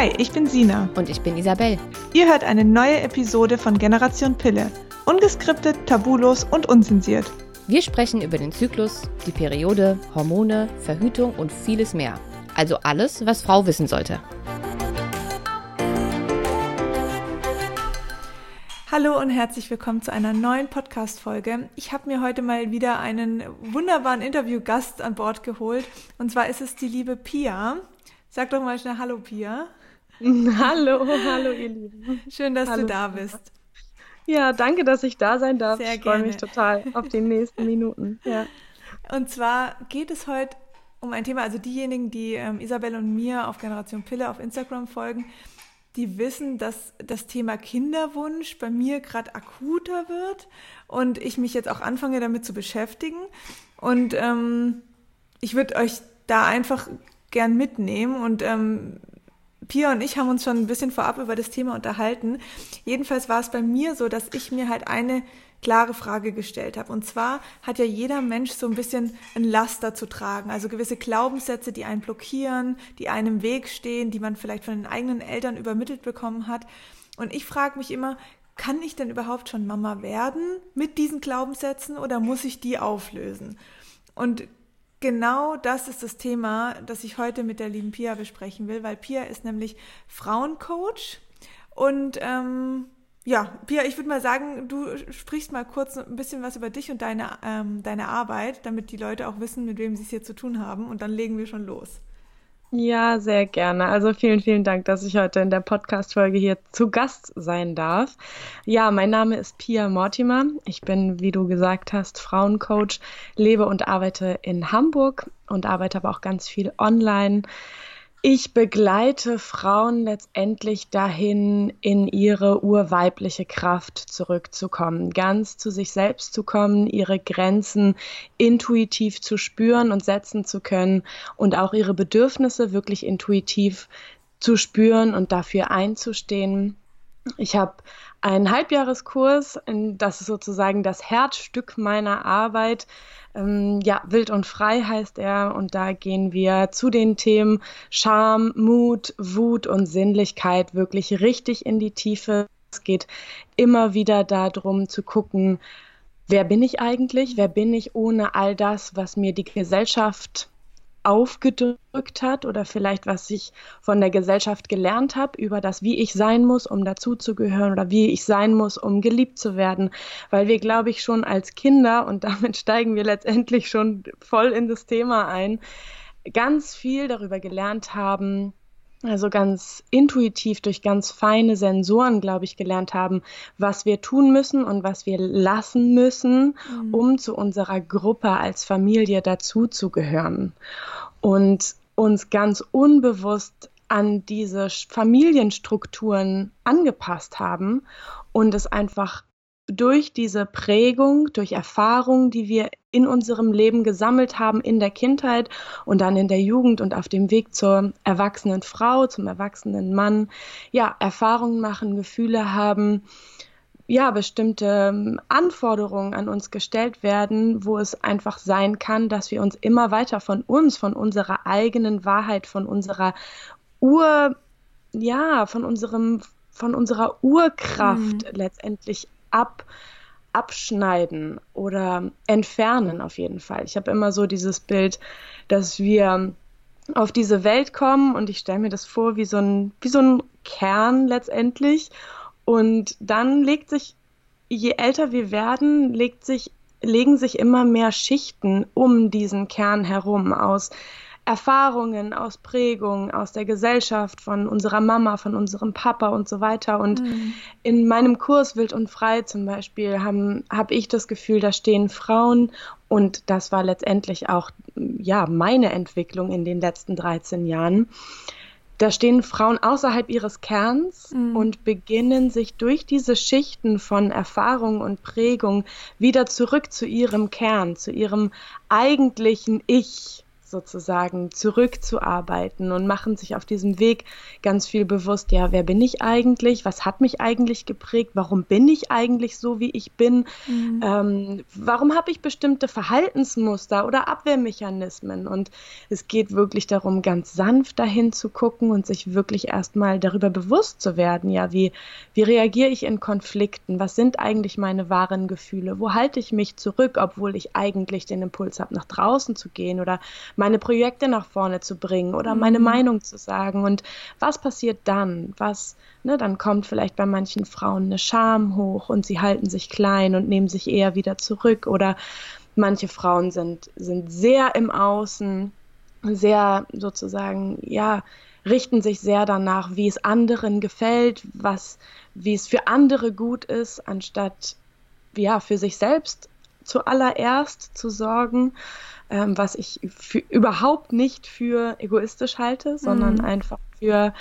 Hi, ich bin Sina. Und ich bin Isabel. Ihr hört eine neue Episode von Generation Pille. Ungeskriptet, tabulos und unzensiert. Wir sprechen über den Zyklus, die Periode, Hormone, Verhütung und vieles mehr. Also alles, was Frau wissen sollte. Hallo und herzlich willkommen zu einer neuen Podcast-Folge. Ich habe mir heute mal wieder einen wunderbaren Interviewgast an Bord geholt. Und zwar ist es die liebe Pia. Sag doch mal schnell Hallo, Pia. Hallo, hallo, ihr Lieben. Schön, dass hallo. du da bist. Ja, danke, dass ich da sein darf. Sehr ich freue mich total auf die nächsten Minuten. Ja. Und zwar geht es heute um ein Thema, also diejenigen, die ähm, Isabel und mir auf Generation Pille auf Instagram folgen, die wissen, dass das Thema Kinderwunsch bei mir gerade akuter wird und ich mich jetzt auch anfange damit zu beschäftigen. Und ähm, ich würde euch da einfach gern mitnehmen und ähm, Pia und ich haben uns schon ein bisschen vorab über das Thema unterhalten. Jedenfalls war es bei mir so, dass ich mir halt eine klare Frage gestellt habe. Und zwar hat ja jeder Mensch so ein bisschen ein Laster zu tragen, also gewisse Glaubenssätze, die einen blockieren, die einem im Weg stehen, die man vielleicht von den eigenen Eltern übermittelt bekommen hat. Und ich frage mich immer, kann ich denn überhaupt schon Mama werden mit diesen Glaubenssätzen oder muss ich die auflösen? Und genau das ist das Thema, das ich heute mit der lieben Pia besprechen will, weil Pia ist nämlich Frauencoach und ähm, ja, Pia, ich würde mal sagen, du sprichst mal kurz ein bisschen was über dich und deine, ähm, deine Arbeit, damit die Leute auch wissen, mit wem sie es hier zu tun haben und dann legen wir schon los. Ja, sehr gerne. Also vielen, vielen Dank, dass ich heute in der Podcast-Folge hier zu Gast sein darf. Ja, mein Name ist Pia Mortimer. Ich bin, wie du gesagt hast, Frauencoach, lebe und arbeite in Hamburg und arbeite aber auch ganz viel online. Ich begleite Frauen letztendlich dahin, in ihre urweibliche Kraft zurückzukommen, ganz zu sich selbst zu kommen, ihre Grenzen intuitiv zu spüren und setzen zu können und auch ihre Bedürfnisse wirklich intuitiv zu spüren und dafür einzustehen. Ich habe einen Halbjahreskurs, das ist sozusagen das Herzstück meiner Arbeit, ähm, ja, Wild und Frei heißt er und da gehen wir zu den Themen Scham, Mut, Wut und Sinnlichkeit wirklich richtig in die Tiefe. Es geht immer wieder darum zu gucken, wer bin ich eigentlich? Wer bin ich ohne all das, was mir die Gesellschaft aufgedrückt hat oder vielleicht was ich von der Gesellschaft gelernt habe über das, wie ich sein muss, um dazuzugehören oder wie ich sein muss, um geliebt zu werden, weil wir, glaube ich, schon als Kinder und damit steigen wir letztendlich schon voll in das Thema ein, ganz viel darüber gelernt haben, also ganz intuitiv durch ganz feine Sensoren, glaube ich, gelernt haben, was wir tun müssen und was wir lassen müssen, mhm. um zu unserer Gruppe als Familie dazuzugehören. Und uns ganz unbewusst an diese Familienstrukturen angepasst haben und es einfach durch diese Prägung, durch Erfahrungen, die wir in unserem Leben gesammelt haben, in der Kindheit und dann in der Jugend und auf dem Weg zur erwachsenen Frau, zum erwachsenen Mann, ja, Erfahrungen machen, Gefühle haben, ja, bestimmte ähm, Anforderungen an uns gestellt werden, wo es einfach sein kann, dass wir uns immer weiter von uns, von unserer eigenen Wahrheit, von unserer Ur, ja, von unserem, von unserer Urkraft mhm. letztendlich ab, abschneiden oder entfernen auf jeden Fall. Ich habe immer so dieses Bild, dass wir auf diese Welt kommen und ich stelle mir das vor wie so ein, wie so ein Kern letztendlich. Und dann legt sich, je älter wir werden, legt sich, legen sich immer mehr Schichten um diesen Kern herum aus Erfahrungen, aus Prägungen, aus der Gesellschaft, von unserer Mama, von unserem Papa und so weiter. Und mhm. in meinem Kurs Wild und Frei zum Beispiel habe hab ich das Gefühl, da stehen Frauen und das war letztendlich auch ja meine Entwicklung in den letzten 13 Jahren. Da stehen Frauen außerhalb ihres Kerns mhm. und beginnen sich durch diese Schichten von Erfahrung und Prägung wieder zurück zu ihrem Kern, zu ihrem eigentlichen Ich sozusagen zurückzuarbeiten und machen sich auf diesem Weg ganz viel bewusst, ja, wer bin ich eigentlich? Was hat mich eigentlich geprägt? Warum bin ich eigentlich so, wie ich bin? Mhm. Ähm, warum habe ich bestimmte Verhaltensmuster oder Abwehrmechanismen? Und es geht wirklich darum, ganz sanft dahin zu gucken und sich wirklich erstmal darüber bewusst zu werden, ja, wie, wie reagiere ich in Konflikten? Was sind eigentlich meine wahren Gefühle? Wo halte ich mich zurück, obwohl ich eigentlich den Impuls habe, nach draußen zu gehen oder meine Projekte nach vorne zu bringen oder meine mhm. Meinung zu sagen. Und was passiert dann? Was, ne, dann kommt vielleicht bei manchen Frauen eine Scham hoch und sie halten sich klein und nehmen sich eher wieder zurück. Oder manche Frauen sind, sind sehr im Außen, sehr sozusagen, ja, richten sich sehr danach, wie es anderen gefällt, was, wie es für andere gut ist, anstatt ja, für sich selbst zuallererst zu sorgen ähm, was ich für, überhaupt nicht für egoistisch halte, sondern mhm. einfach für,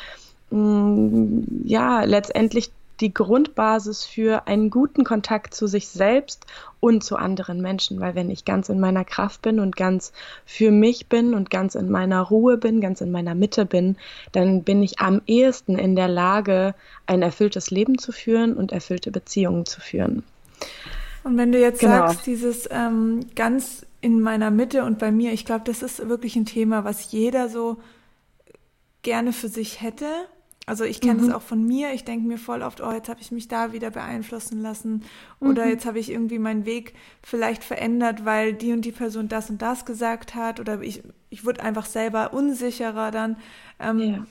mh, mm, ja, letztendlich die Grundbasis für einen guten Kontakt zu sich selbst und zu anderen Menschen, weil wenn ich ganz in meiner Kraft bin und ganz für mich bin und ganz in meiner Ruhe bin, ganz in meiner Mitte bin, dann bin ich am ehesten in der Lage, ein erfülltes Leben zu führen und erfüllte Beziehungen zu führen. Und wenn du jetzt genau. sagst, dieses ähm, ganz in meiner Mitte und bei mir, ich glaube, das ist wirklich ein Thema, was jeder so gerne für sich hätte. Also ich kenne es mhm. auch von mir. Ich denke mir voll oft, oh, jetzt habe ich mich da wieder beeinflussen lassen oder mhm. jetzt habe ich irgendwie meinen Weg vielleicht verändert, weil die und die Person das und das gesagt hat oder ich, ich wurde einfach selber unsicherer dann. Ähm, yeah.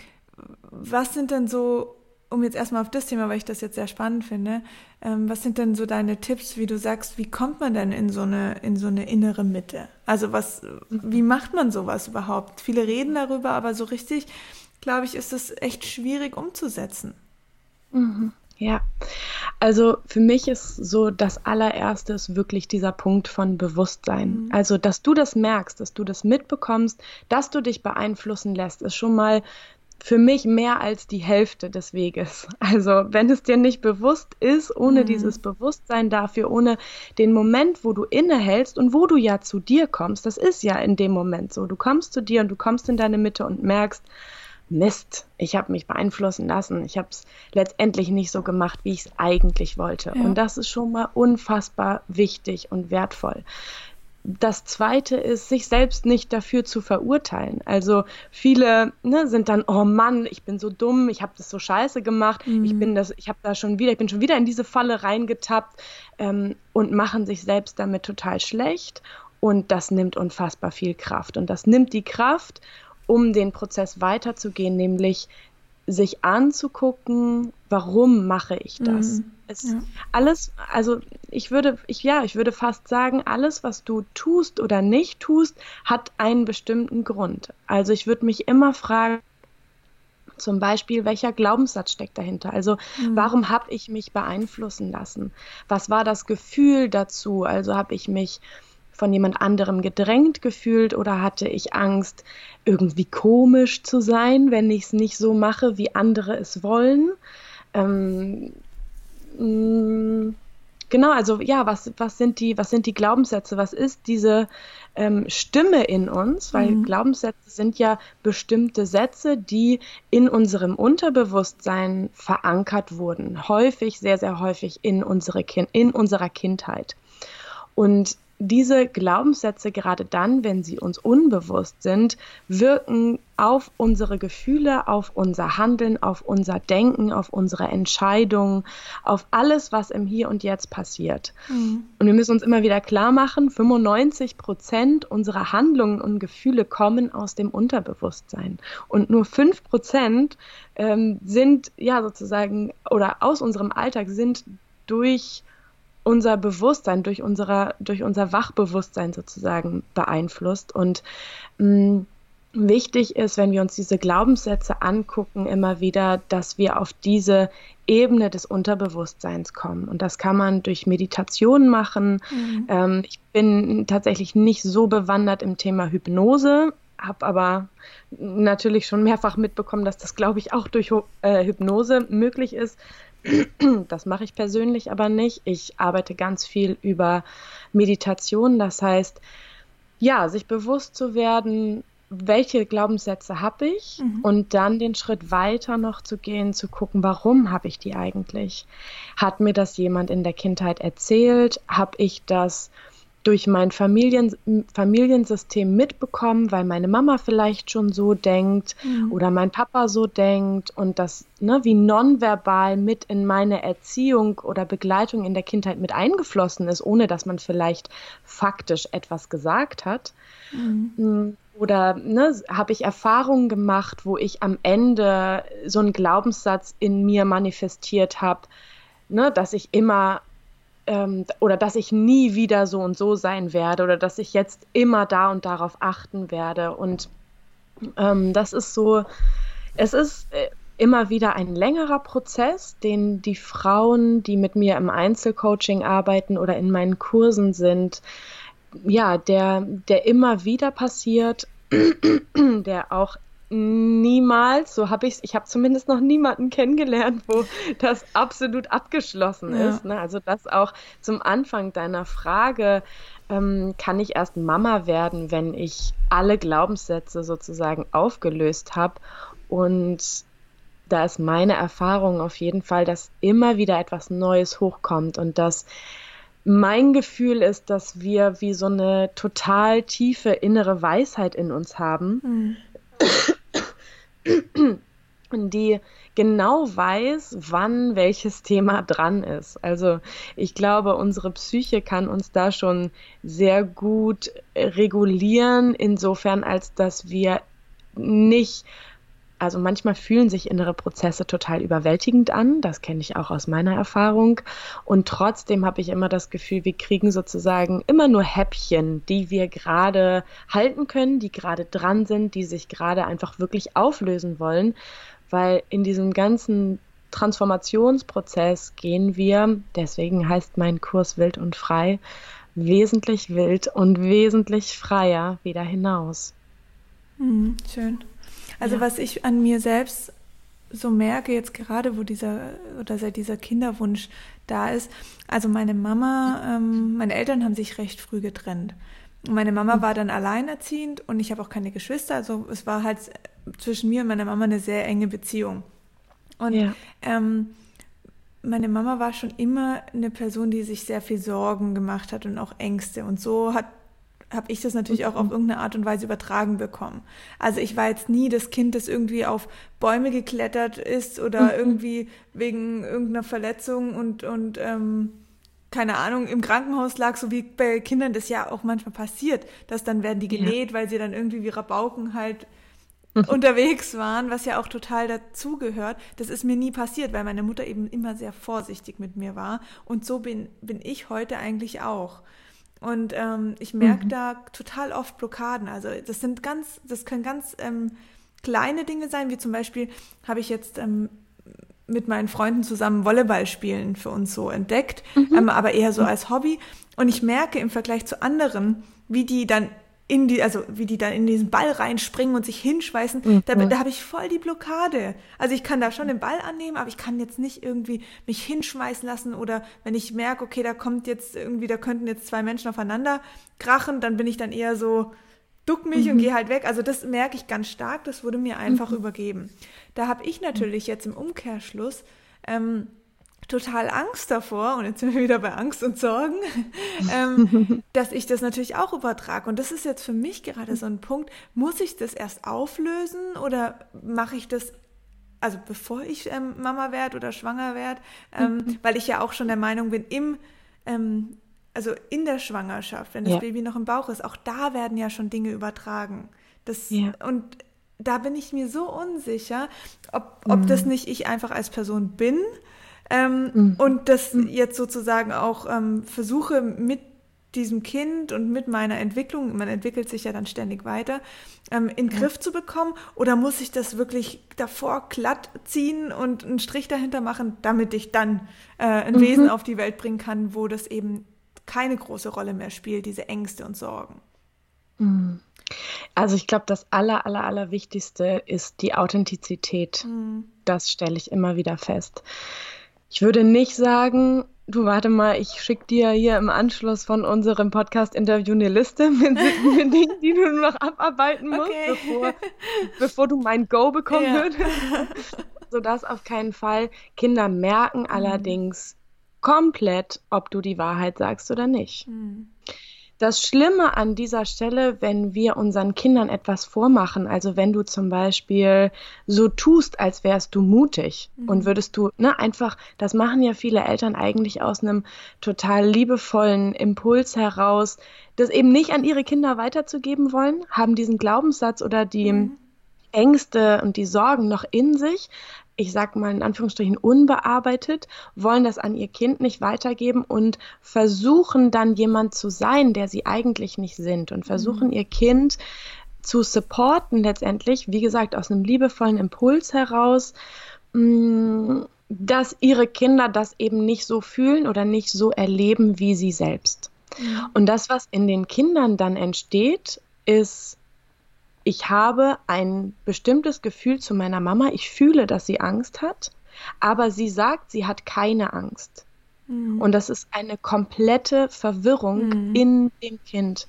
Was sind denn so um jetzt erstmal auf das Thema, weil ich das jetzt sehr spannend finde, ähm, was sind denn so deine Tipps, wie du sagst, wie kommt man denn in so eine, in so eine innere Mitte? Also was, wie macht man sowas überhaupt? Viele reden darüber, aber so richtig, glaube ich, ist es echt schwierig umzusetzen. Mhm. Ja, also für mich ist so das allererste ist wirklich dieser Punkt von Bewusstsein. Mhm. Also, dass du das merkst, dass du das mitbekommst, dass du dich beeinflussen lässt, ist schon mal für mich mehr als die Hälfte des Weges. Also wenn es dir nicht bewusst ist, ohne mhm. dieses Bewusstsein dafür, ohne den Moment, wo du innehältst und wo du ja zu dir kommst, das ist ja in dem Moment so. Du kommst zu dir und du kommst in deine Mitte und merkst, Mist, ich habe mich beeinflussen lassen. Ich habe es letztendlich nicht so gemacht, wie ich es eigentlich wollte. Ja. Und das ist schon mal unfassbar wichtig und wertvoll das Zweite ist, sich selbst nicht dafür zu verurteilen. Also viele ne, sind dann, oh Mann, ich bin so dumm, ich habe das so scheiße gemacht, mhm. ich bin das, ich habe da schon wieder, ich bin schon wieder in diese Falle reingetappt ähm, und machen sich selbst damit total schlecht. Und das nimmt unfassbar viel Kraft. Und das nimmt die Kraft, um den Prozess weiterzugehen, nämlich sich anzugucken, warum mache ich das? Mhm. Es, ja. Alles, also ich würde, ich, ja, ich würde fast sagen, alles, was du tust oder nicht tust, hat einen bestimmten Grund. Also ich würde mich immer fragen, zum Beispiel, welcher Glaubenssatz steckt dahinter? Also, mhm. warum habe ich mich beeinflussen lassen? Was war das Gefühl dazu? Also, habe ich mich von jemand anderem gedrängt gefühlt oder hatte ich Angst, irgendwie komisch zu sein, wenn ich es nicht so mache, wie andere es wollen? Ähm, mh, mm, genau, also ja, was, was, sind die, was sind die Glaubenssätze? Was ist diese ähm, Stimme in uns? Weil mhm. Glaubenssätze sind ja bestimmte Sätze, die in unserem Unterbewusstsein verankert wurden. Häufig, sehr, sehr häufig in, unsere kind in unserer Kindheit. Und diese Glaubenssätze, gerade dann, wenn sie uns unbewusst sind, wirken auf unsere Gefühle, auf unser Handeln, auf unser Denken, auf unsere Entscheidungen, auf alles, was im Hier und Jetzt passiert. Mhm. Und wir müssen uns immer wieder klar machen, 95 Prozent unserer Handlungen und Gefühle kommen aus dem Unterbewusstsein. Und nur 5 Prozent ähm, sind ja sozusagen oder aus unserem Alltag sind durch unser Bewusstsein, durch, unserer, durch unser Wachbewusstsein sozusagen beeinflusst. Und mh, mm, wichtig ist, wenn wir uns diese Glaubenssätze angucken, immer wieder, dass wir auf diese Ebene des Unterbewusstseins kommen. Und das kann man durch Meditation machen. Mhm. Ähm, ich bin tatsächlich nicht so bewandert im Thema Hypnose, habe aber natürlich schon mehrfach mitbekommen, dass das, glaube ich, auch durch äh, Hypnose möglich ist. Das mache ich persönlich aber nicht. Ich arbeite ganz viel über Meditation. Das heißt, ja, sich bewusst zu werden, welche Glaubenssätze habe ich mhm. und dann den Schritt weiter noch zu gehen, zu gucken, warum habe ich die eigentlich? Hat mir das jemand in der Kindheit erzählt? Habe ich das durch mein Familien, Familiensystem mitbekommen, weil meine Mama vielleicht schon so denkt mhm. oder mein Papa so denkt und das ne, wie nonverbal mit in meine Erziehung oder Begleitung in der Kindheit mit eingeflossen ist, ohne dass man vielleicht faktisch etwas gesagt hat. Mhm. Mm, oder ne, habe ich Erfahrungen gemacht, wo ich am Ende so einen Glaubenssatz in mir manifestiert habe, ne, dass ich immer ähm, oder dass ich nie wieder so und so sein werde oder dass ich jetzt immer da und darauf achten werde. Und ähm, das ist so, es ist äh, immer wieder ein längerer Prozess, den die Frauen, die mit mir im Einzelcoaching arbeiten oder in meinen Kursen sind, ja, der, der immer wieder passiert, der auch niemals, so habe ich ich habe zumindest noch niemanden kennengelernt, wo das absolut abgeschlossen ja. ist. Ne? Also das auch zum Anfang deiner Frage, ähm, kann ich erst Mama werden, wenn ich alle Glaubenssätze sozusagen aufgelöst habe. Und da ist meine Erfahrung auf jeden Fall, dass immer wieder etwas Neues hochkommt und dass mein Gefühl ist, dass wir wie so eine total tiefe innere Weisheit in uns haben, mhm. die genau weiß, wann welches Thema dran ist. Also ich glaube, unsere Psyche kann uns da schon sehr gut regulieren, insofern als dass wir nicht also manchmal fühlen sich innere Prozesse total überwältigend an, das kenne ich auch aus meiner Erfahrung. Und trotzdem habe ich immer das Gefühl, wir kriegen sozusagen immer nur Häppchen, die wir gerade halten können, die gerade dran sind, die sich gerade einfach wirklich auflösen wollen, weil in diesem ganzen Transformationsprozess gehen wir, deswegen heißt mein Kurs wild und frei, wesentlich wild und wesentlich freier wieder hinaus. Mhm, schön. Also ja. was ich an mir selbst so merke, jetzt gerade, wo dieser oder seit dieser Kinderwunsch da ist, also meine Mama, ähm, meine Eltern haben sich recht früh getrennt. Und meine Mama mhm. war dann alleinerziehend und ich habe auch keine Geschwister. Also es war halt zwischen mir und meiner Mama eine sehr enge Beziehung. Und ja. ähm, meine Mama war schon immer eine Person, die sich sehr viel Sorgen gemacht hat und auch Ängste. Und so hat habe ich das natürlich auch auf irgendeine Art und Weise übertragen bekommen. Also ich war jetzt nie das Kind, das irgendwie auf Bäume geklettert ist oder mhm. irgendwie wegen irgendeiner Verletzung und, und ähm, keine Ahnung, im Krankenhaus lag, so wie bei Kindern das ja auch manchmal passiert, dass dann werden die genäht, ja. weil sie dann irgendwie wie Rabauken halt mhm. unterwegs waren, was ja auch total dazugehört. Das ist mir nie passiert, weil meine Mutter eben immer sehr vorsichtig mit mir war. Und so bin, bin ich heute eigentlich auch. Und ähm, ich merke mhm. da total oft Blockaden. Also das sind ganz, das können ganz ähm, kleine Dinge sein, wie zum Beispiel habe ich jetzt ähm, mit meinen Freunden zusammen Volleyball spielen für uns so entdeckt, mhm. ähm, aber eher so als Hobby. Und ich merke im Vergleich zu anderen, wie die dann in die, also wie die dann in diesen Ball reinspringen und sich hinschweißen, mhm. da, da habe ich voll die Blockade. Also ich kann da schon den Ball annehmen, aber ich kann jetzt nicht irgendwie mich hinschmeißen lassen oder wenn ich merke, okay, da kommt jetzt irgendwie, da könnten jetzt zwei Menschen aufeinander krachen, dann bin ich dann eher so, duck mich mhm. und gehe halt weg. Also das merke ich ganz stark, das wurde mir einfach mhm. übergeben. Da habe ich natürlich jetzt im Umkehrschluss ähm, total Angst davor, und jetzt sind wir wieder bei Angst und Sorgen, ähm, dass ich das natürlich auch übertrage. Und das ist jetzt für mich gerade so ein Punkt, muss ich das erst auflösen oder mache ich das, also bevor ich ähm, Mama werde oder schwanger werde, ähm, mhm. weil ich ja auch schon der Meinung bin, im, ähm, also in der Schwangerschaft, wenn das ja. Baby noch im Bauch ist, auch da werden ja schon Dinge übertragen. Das, ja. Und da bin ich mir so unsicher, ob, ob mhm. das nicht ich einfach als Person bin, ähm, mhm. Und das mhm. jetzt sozusagen auch ähm, versuche mit diesem Kind und mit meiner Entwicklung, man entwickelt sich ja dann ständig weiter, ähm, in den ja. Griff zu bekommen? Oder muss ich das wirklich davor glatt ziehen und einen Strich dahinter machen, damit ich dann äh, ein mhm. Wesen auf die Welt bringen kann, wo das eben keine große Rolle mehr spielt, diese Ängste und Sorgen? Mhm. Also ich glaube, das aller, aller, aller Wichtigste ist die Authentizität. Mhm. Das stelle ich immer wieder fest. Ich würde nicht sagen, du warte mal, ich schicke dir hier im Anschluss von unserem Podcast-Interview eine Liste mit, mit, Dingen, die du noch abarbeiten musst, okay. bevor, bevor, du mein Go bekommen ja. würdest. Sodass auf keinen Fall Kinder merken mhm. allerdings komplett, ob du die Wahrheit sagst oder nicht. Mhm. Das Schlimme an dieser Stelle, wenn wir unseren Kindern etwas vormachen, also wenn du zum Beispiel so tust, als wärst du mutig mhm. und würdest du, ne, einfach, das machen ja viele Eltern eigentlich aus einem total liebevollen Impuls heraus, das eben nicht an ihre Kinder weiterzugeben wollen, haben diesen Glaubenssatz oder die mhm. Ängste und die Sorgen noch in sich, ich sag mal in Anführungsstrichen unbearbeitet, wollen das an ihr Kind nicht weitergeben und versuchen dann jemand zu sein, der sie eigentlich nicht sind und versuchen mhm. ihr Kind zu supporten letztendlich, wie gesagt, aus einem liebevollen Impuls heraus, mm, dass ihre Kinder das eben nicht so fühlen oder nicht so erleben wie sie selbst. Mhm. Und das, was in den Kindern dann entsteht, ist ich habe ein bestimmtes Gefühl zu meiner Mama, ich fühle, dass sie Angst hat, aber sie sagt, sie hat keine Angst. Mhm. Und das ist eine komplette Verwirrung mhm. in dem Kind.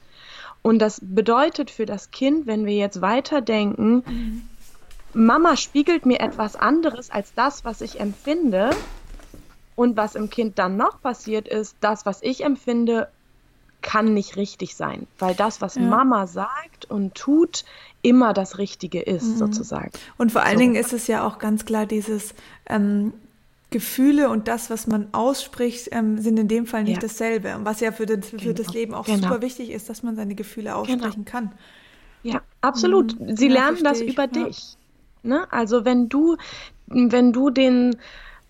Und das bedeutet für das Kind, wenn wir jetzt weiterdenken, mhm. Mama spiegelt mir etwas anderes als das, was ich empfinde. Und was im Kind dann noch passiert ist, das, was ich empfinde, kann nicht richtig sein, weil das, was ja. Mama sagt und tut, immer das Richtige ist, mhm. sozusagen. Und vor allen so. Dingen ist es ja auch ganz klar dieses ähm, Gefühle und das, was man ausspricht, ähm, sind in dem Fall nicht ja. dasselbe. Und was ja für, den, für genau. das Leben auch genau. super wichtig ist, dass man seine Gefühle genau. aussprechen genau. kann. Ja, absolut. Mhm. Sie ja, lernen das über ich. dich. Ne? Also wenn du, wenn du den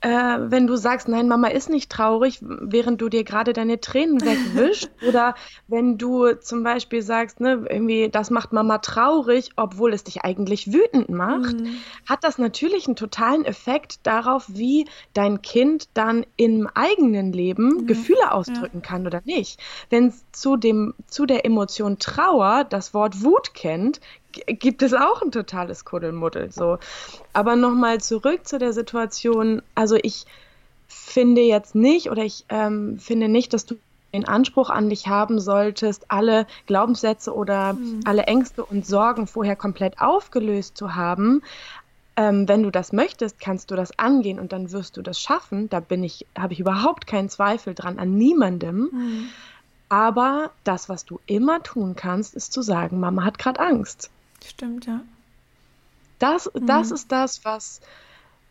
äh, wenn du sagst, nein, Mama ist nicht traurig, während du dir gerade deine Tränen wegwischst, oder wenn du zum Beispiel sagst, ne, irgendwie, das macht Mama traurig, obwohl es dich eigentlich wütend macht, mhm. hat das natürlich einen totalen Effekt darauf, wie dein Kind dann im eigenen Leben mhm. Gefühle ausdrücken ja. kann oder nicht. Wenn es zu dem, zu der Emotion Trauer das Wort Wut kennt, gibt es auch ein totales Kuddelmuddel. So. Aber nochmal zurück zu der Situation. Also ich finde jetzt nicht oder ich ähm, finde nicht, dass du den Anspruch an dich haben solltest, alle Glaubenssätze oder mhm. alle Ängste und Sorgen vorher komplett aufgelöst zu haben. Ähm, wenn du das möchtest, kannst du das angehen und dann wirst du das schaffen. Da bin ich, habe ich überhaupt keinen Zweifel dran an niemandem. Mhm. Aber das, was du immer tun kannst, ist zu sagen, Mama hat gerade Angst. Stimmt, ja. Das, das mhm. ist das, was,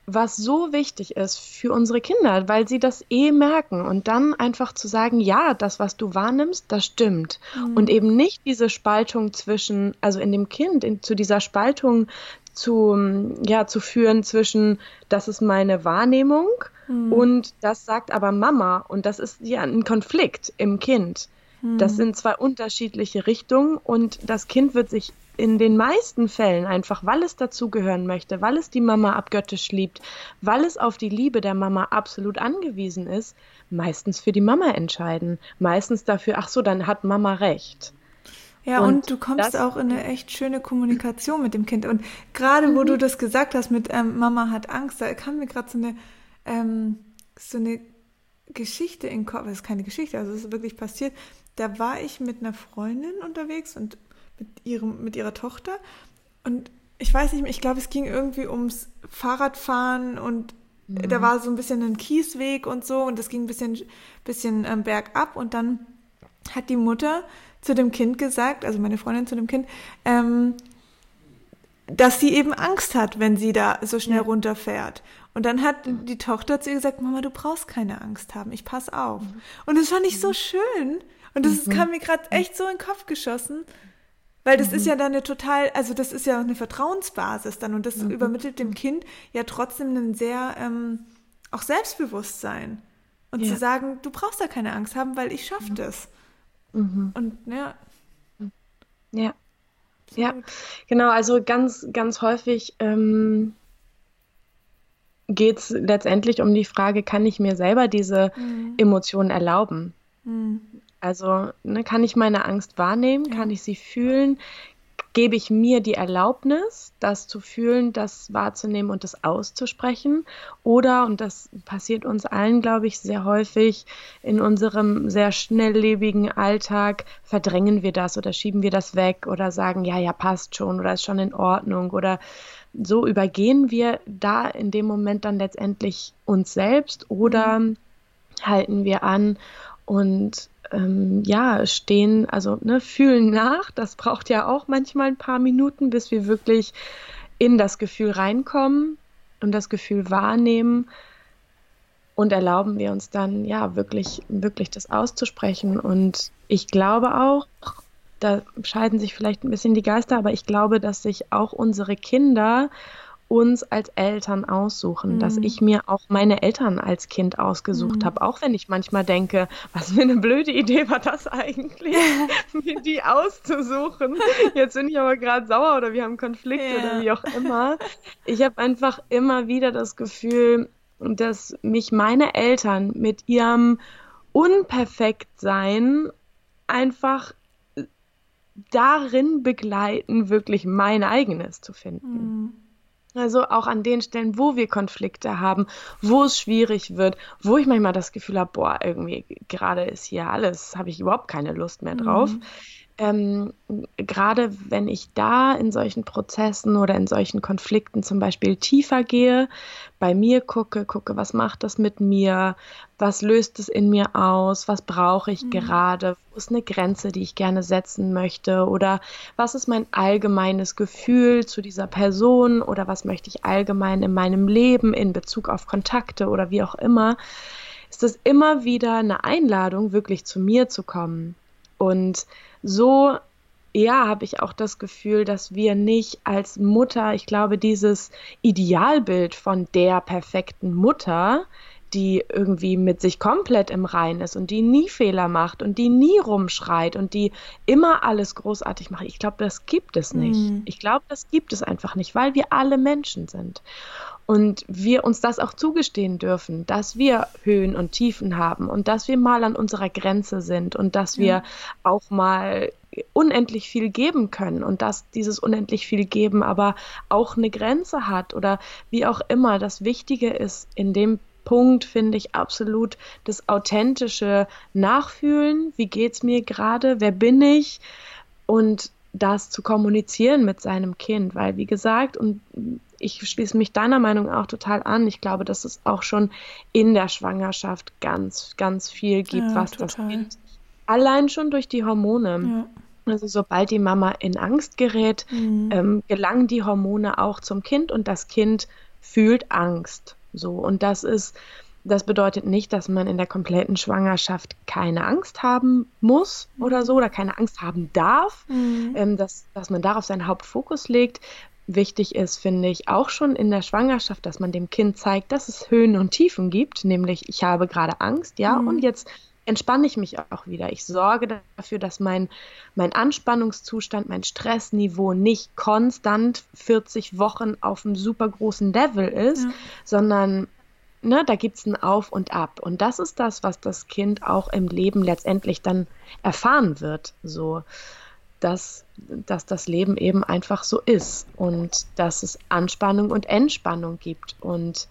was so wichtig ist für unsere Kinder, weil sie das eh merken. Und dann einfach zu sagen, ja, das, was du wahrnimmst, das stimmt. Mhm. Und eben nicht diese Spaltung zwischen, also in dem Kind, in, zu dieser Spaltung zu, ja, zu führen zwischen, das ist meine Wahrnehmung mhm. und das sagt aber Mama. Und das ist ja ein Konflikt im Kind. Das mhm. sind zwei unterschiedliche Richtungen und das Kind wird sich in den meisten Fällen einfach, weil es dazugehören möchte, weil es die Mama abgöttisch liebt, weil es auf die Liebe der Mama absolut angewiesen ist, meistens für die Mama entscheiden. Meistens dafür, ach so, dann hat Mama recht. Ja, und, und du kommst auch in eine echt schöne Kommunikation mit dem Kind. Und gerade wo mhm. du das gesagt hast mit ähm, Mama hat Angst, da kam mir gerade so eine, ähm, so eine Geschichte in den Kopf. Das ist keine Geschichte, also es ist wirklich passiert. Da war ich mit einer Freundin unterwegs und mit, ihrem, mit ihrer Tochter. Und ich weiß nicht mehr, ich glaube, es ging irgendwie ums Fahrradfahren und mhm. da war so ein bisschen ein Kiesweg und so und das ging ein bisschen, bisschen ähm, bergab und dann hat die Mutter zu dem Kind gesagt, also meine Freundin zu dem Kind, ähm, dass sie eben Angst hat, wenn sie da so schnell ja. runterfährt. Und dann hat mhm. die Tochter zu ihr gesagt, Mama, du brauchst keine Angst haben, ich pass auf. Mhm. Und das fand ich so mhm. schön. Und das mhm. kam mir gerade echt so in den Kopf geschossen. Weil das mhm. ist ja dann eine total, also das ist ja eine Vertrauensbasis dann und das mhm. übermittelt dem Kind ja trotzdem ein sehr ähm, auch Selbstbewusstsein. Und ja. zu sagen, du brauchst da keine Angst haben, weil ich schaffe mhm. das. Mhm. Und ja. Ja. Ja, genau, also ganz, ganz häufig ähm, geht es letztendlich um die Frage, kann ich mir selber diese mhm. Emotionen erlauben? Mhm. Also ne, kann ich meine Angst wahrnehmen? Kann ich sie fühlen? gebe ich mir die Erlaubnis, das zu fühlen, das wahrzunehmen und das auszusprechen? Oder, und das passiert uns allen, glaube ich, sehr häufig in unserem sehr schnelllebigen Alltag, verdrängen wir das oder schieben wir das weg oder sagen, ja, ja, passt schon oder ist schon in Ordnung oder so übergehen wir da in dem Moment dann letztendlich uns selbst oder mhm. halten wir an und ähm, ja, stehen, also ne, fühlen nach. Das braucht ja auch manchmal ein paar Minuten, bis wir wirklich in das Gefühl reinkommen und das Gefühl wahrnehmen und erlauben wir uns dann ja wirklich, wirklich das auszusprechen. Und ich glaube auch, da scheiden sich vielleicht ein bisschen die Geister, aber ich glaube, dass sich auch unsere Kinder uns als Eltern aussuchen, mhm. dass ich mir auch meine Eltern als Kind ausgesucht mhm. habe, auch wenn ich manchmal denke, was für eine blöde Idee war das eigentlich, mir die auszusuchen. Jetzt bin ich aber gerade sauer oder wir haben Konflikte ja. oder wie auch immer. Ich habe einfach immer wieder das Gefühl, dass mich meine Eltern mit ihrem Unperfektsein einfach darin begleiten, wirklich mein eigenes zu finden. Mhm. Also auch an den Stellen, wo wir Konflikte haben, wo es schwierig wird, wo ich manchmal das Gefühl habe, boah, irgendwie gerade ist hier alles, habe ich überhaupt keine Lust mehr drauf. Mhm ähm, gerade wenn ich da in solchen Prozessen oder in solchen Konflikten zum Beispiel tiefer gehe, bei mir gucke, gucke, was macht das mit mir, was löst es in mir aus, was brauche ich mhm. gerade, wo ist eine Grenze, die ich gerne setzen möchte? Oder was ist mein allgemeines Gefühl zu dieser Person? Oder was möchte ich allgemein in meinem Leben in Bezug auf Kontakte oder wie auch immer, ist es immer wieder eine Einladung, wirklich zu mir zu kommen und so ja, habe ich auch das Gefühl, dass wir nicht als Mutter, ich glaube, dieses Idealbild von der perfekten Mutter, die irgendwie mit sich komplett im Rein ist und die nie Fehler macht und die nie rumschreit und die immer alles großartig macht. Ich glaube, das gibt es nicht. Mhm. Ich glaube, das gibt es einfach nicht, weil wir alle Menschen sind. Und wir uns das auch zugestehen dürfen, dass wir Höhen und Tiefen haben und dass wir mal an unserer Grenze sind und dass wir ja. auch mal unendlich viel geben können und dass dieses unendlich viel geben aber auch eine Grenze hat oder wie auch immer. Das Wichtige ist in dem Punkt, finde ich absolut das authentische Nachfühlen. Wie geht es mir gerade? Wer bin ich? Und das zu kommunizieren mit seinem Kind, weil wie gesagt, und ich schließe mich deiner Meinung auch total an. Ich glaube, dass es auch schon in der Schwangerschaft ganz, ganz viel gibt, ja, was total. das Kind allein schon durch die Hormone. Ja. Also sobald die Mama in Angst gerät, mhm. ähm, gelangen die Hormone auch zum Kind und das Kind fühlt Angst. So und das ist das bedeutet nicht, dass man in der kompletten Schwangerschaft keine Angst haben muss oder so oder keine Angst haben darf, mhm. ähm, dass, dass man darauf seinen Hauptfokus legt wichtig ist, finde ich, auch schon in der Schwangerschaft, dass man dem Kind zeigt, dass es Höhen und Tiefen gibt, nämlich ich habe gerade Angst, ja, mhm. und jetzt entspanne ich mich auch wieder. Ich sorge dafür, dass mein, mein Anspannungszustand, mein Stressniveau nicht konstant 40 Wochen auf einem super großen Level ist, ja. sondern ne, da gibt es ein Auf und Ab. Und das ist das, was das Kind auch im Leben letztendlich dann erfahren wird. So dass, dass das Leben eben einfach so ist und dass es Anspannung und Entspannung gibt. Und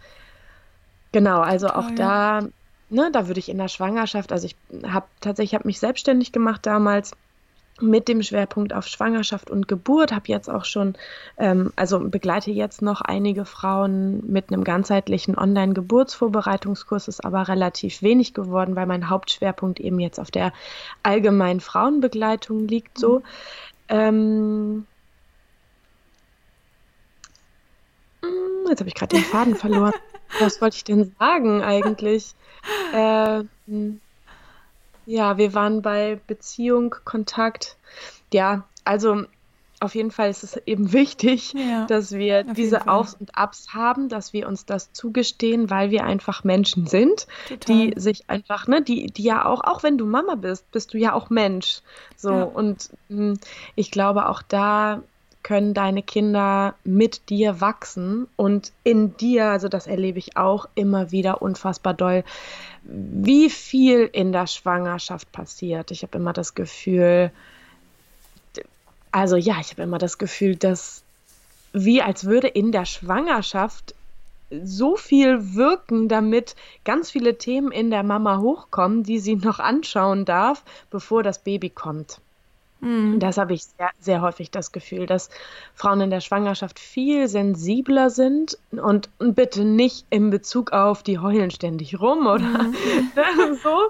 genau, also auch da, ne, da würde ich in der Schwangerschaft, also ich habe tatsächlich, habe mich selbstständig gemacht damals mit dem Schwerpunkt auf Schwangerschaft und Geburt. Habe jetzt auch schon, ähm, also begleite jetzt noch einige Frauen mit einem ganzheitlichen Online-Geburtsvorbereitungskurs, ist aber relativ wenig geworden, weil mein Hauptschwerpunkt eben jetzt auf der allgemeinen Frauenbegleitung liegt. So. Mhm. Ähm, hm, jetzt habe ich gerade den Faden verloren. Was wollte ich denn sagen eigentlich? Äh, ja, wir waren bei Beziehung, Kontakt. Ja, also auf jeden Fall ist es eben wichtig, ja, dass wir diese Aufs und Abs haben, dass wir uns das zugestehen, weil wir einfach Menschen sind, Total. die sich einfach, ne, die, die ja auch, auch wenn du Mama bist, bist du ja auch Mensch. So, ja. und mh, hm, ich glaube, auch da können deine Kinder mit dir wachsen und in dir, also das erlebe ich auch immer wieder unfassbar doll, wie viel in der Schwangerschaft passiert. Ich habe immer das Gefühl, also ja, ich habe immer das Gefühl, dass wie als würde in der Schwangerschaft so viel wirken, damit ganz viele Themen in der Mama hochkommen, die sie noch anschauen darf, bevor das Baby kommt. Mhm. Das habe ich sehr, sehr häufig das Gefühl, dass Frauen in der Schwangerschaft viel sensibler sind und, bitte nicht in Bezug auf, die heulen ständig rum oder mhm. so,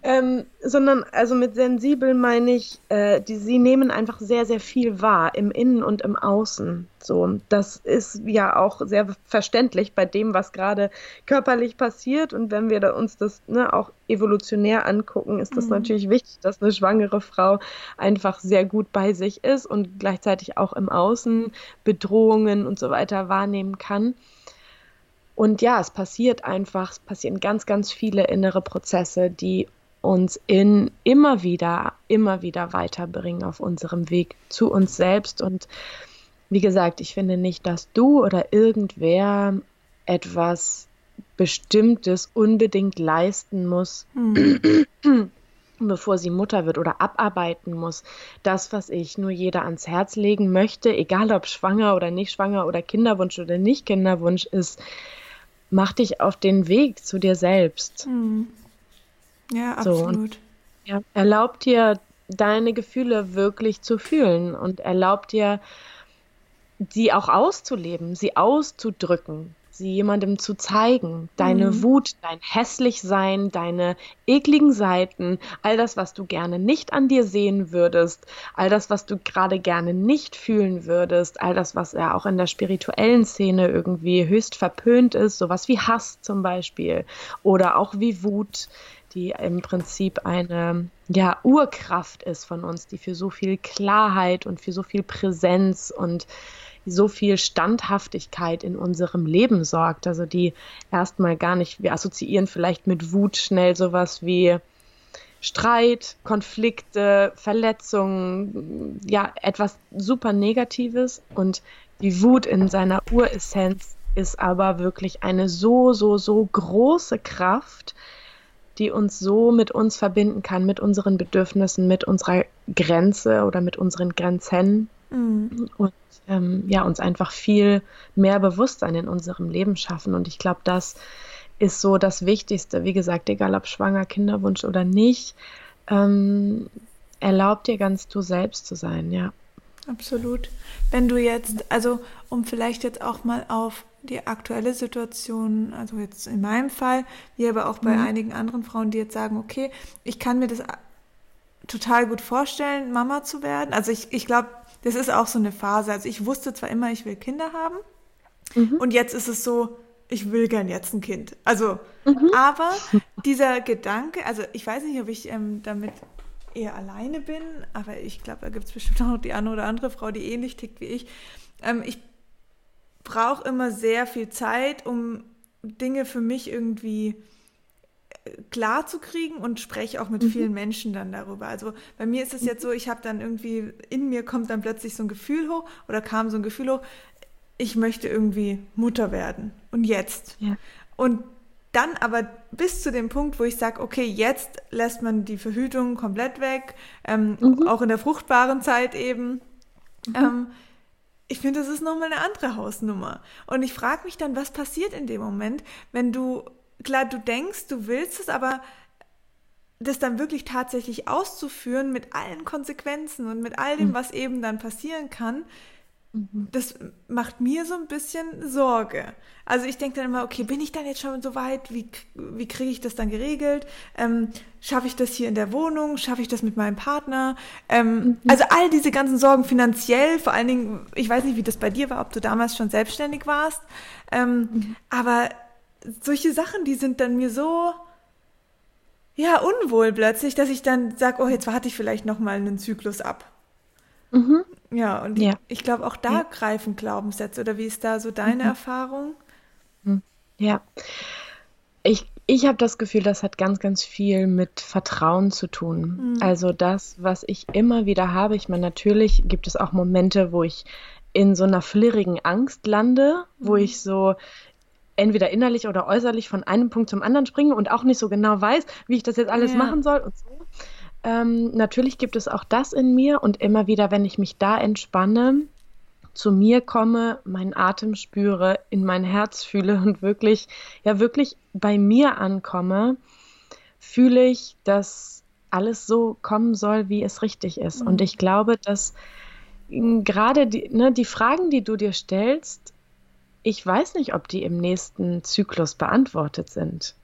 ähm, sondern also mit sensibel meine ich, äh, die, sie nehmen einfach sehr, sehr viel wahr im Innen und im Außen. So, das ist ja auch sehr verständlich bei dem, was gerade körperlich passiert. Und wenn wir da uns das ne, auch evolutionär angucken, ist das mhm. natürlich wichtig, dass eine schwangere Frau einfach sehr gut bei sich ist und gleichzeitig auch im Außen Bedrohungen und so weiter wahrnehmen kann. Und ja, es passiert einfach, es passieren ganz, ganz viele innere Prozesse, die uns in immer wieder, immer wieder weiterbringen auf unserem Weg zu uns selbst. Und wie gesagt, ich finde nicht, dass du oder irgendwer etwas Bestimmtes unbedingt leisten muss, hm. bevor sie Mutter wird oder abarbeiten muss. Das, was ich nur jeder ans Herz legen möchte, egal ob schwanger oder nicht schwanger oder Kinderwunsch oder nicht Kinderwunsch ist, mach dich auf den Weg zu dir selbst. Hm. Ja, absolut. So, ja, erlaubt dir, deine Gefühle wirklich zu fühlen und erlaubt dir, sie auch auszuleben, sie auszudrücken, sie jemandem zu zeigen. Deine mhm. Wut, dein Hässlichsein, deine ekligen Seiten, all das, was du gerne nicht an dir sehen würdest, all das, was du gerade gerne nicht fühlen würdest, all das, was ja auch in der spirituellen Szene irgendwie höchst verpönt ist, sowas wie Hass zum Beispiel oder auch wie Wut die im Prinzip eine ja, Urkraft ist von uns, die für so viel Klarheit und für so viel Präsenz und so viel Standhaftigkeit in unserem Leben sorgt. Also die erstmal gar nicht, wir assoziieren vielleicht mit Wut schnell sowas wie Streit, Konflikte, Verletzungen, ja, etwas super Negatives. Und die Wut in seiner Uressenz ist aber wirklich eine so, so, so große Kraft, die uns so mit uns verbinden kann, mit unseren Bedürfnissen, mit unserer Grenze oder mit unseren Grenzen mhm. und ähm, ja, uns einfach viel mehr Bewusstsein in unserem Leben schaffen. Und ich glaube, das ist so das Wichtigste. Wie gesagt, egal ob schwanger, Kinderwunsch oder nicht, ähm, erlaubt dir ganz du selbst zu sein, ja. Absolut. Wenn du jetzt, also um vielleicht jetzt auch mal auf die aktuelle Situation, also jetzt in meinem Fall, wie aber auch bei mhm. einigen anderen Frauen, die jetzt sagen, okay, ich kann mir das total gut vorstellen, Mama zu werden. Also ich, ich glaube, das ist auch so eine Phase. Also ich wusste zwar immer, ich will Kinder haben mhm. und jetzt ist es so, ich will gern jetzt ein Kind. Also, mhm. aber dieser Gedanke, also ich weiß nicht, ob ich ähm, damit eher alleine bin, aber ich glaube, da gibt es bestimmt auch noch die eine oder andere Frau, die ähnlich tickt wie ich. Ähm, ich brauche immer sehr viel Zeit, um Dinge für mich irgendwie äh, klar zu kriegen und spreche auch mit mhm. vielen Menschen dann darüber. Also bei mir ist es jetzt so, ich habe dann irgendwie, in mir kommt dann plötzlich so ein Gefühl hoch oder kam so ein Gefühl hoch, ich möchte irgendwie Mutter werden. Und jetzt. Ja. Und dann aber bis zu dem Punkt, wo ich sage, okay, jetzt lässt man die Verhütung komplett weg, ähm, mhm. auch in der fruchtbaren Zeit eben. Mhm. Ähm, ich finde, das ist nochmal eine andere Hausnummer. Und ich frage mich dann, was passiert in dem Moment, wenn du, klar, du denkst, du willst es, aber das dann wirklich tatsächlich auszuführen mit allen Konsequenzen und mit all dem, mhm. was eben dann passieren kann, Mhm. Das macht mir so ein bisschen Sorge. Also ich denke dann immer, okay, bin ich dann jetzt schon so weit? Wie, wie kriege ich das dann geregelt? Ähm, Schaffe ich das hier in der Wohnung? Schaffe ich das mit meinem Partner? Ähm, mhm. Also all diese ganzen Sorgen finanziell, vor allen Dingen, ich weiß nicht, wie das bei dir war, ob du damals schon selbstständig warst. Ähm, mhm. Aber solche Sachen, die sind dann mir so, ja, unwohl plötzlich, dass ich dann sage, oh, jetzt warte ich vielleicht noch mal einen Zyklus ab. Mhm. Ja, und ja. ich glaube, auch da ja. greifen Glaubenssätze. Oder wie ist da so deine mhm. Erfahrung? Mhm. Ja. Ich, ich habe das Gefühl, das hat ganz, ganz viel mit Vertrauen zu tun. Mhm. Also das, was ich immer wieder habe, ich meine, natürlich gibt es auch Momente, wo ich in so einer flirrigen Angst lande, wo mhm. ich so entweder innerlich oder äußerlich von einem Punkt zum anderen springe und auch nicht so genau weiß, wie ich das jetzt alles ja. machen soll und so. Ähm, natürlich gibt es auch das in mir und immer wieder, wenn ich mich da entspanne, zu mir komme, meinen Atem spüre, in mein Herz fühle und wirklich, ja, wirklich bei mir ankomme, fühle ich, dass alles so kommen soll, wie es richtig ist. Mhm. Und ich glaube, dass gerade die, ne, die Fragen, die du dir stellst, ich weiß nicht, ob die im nächsten Zyklus beantwortet sind.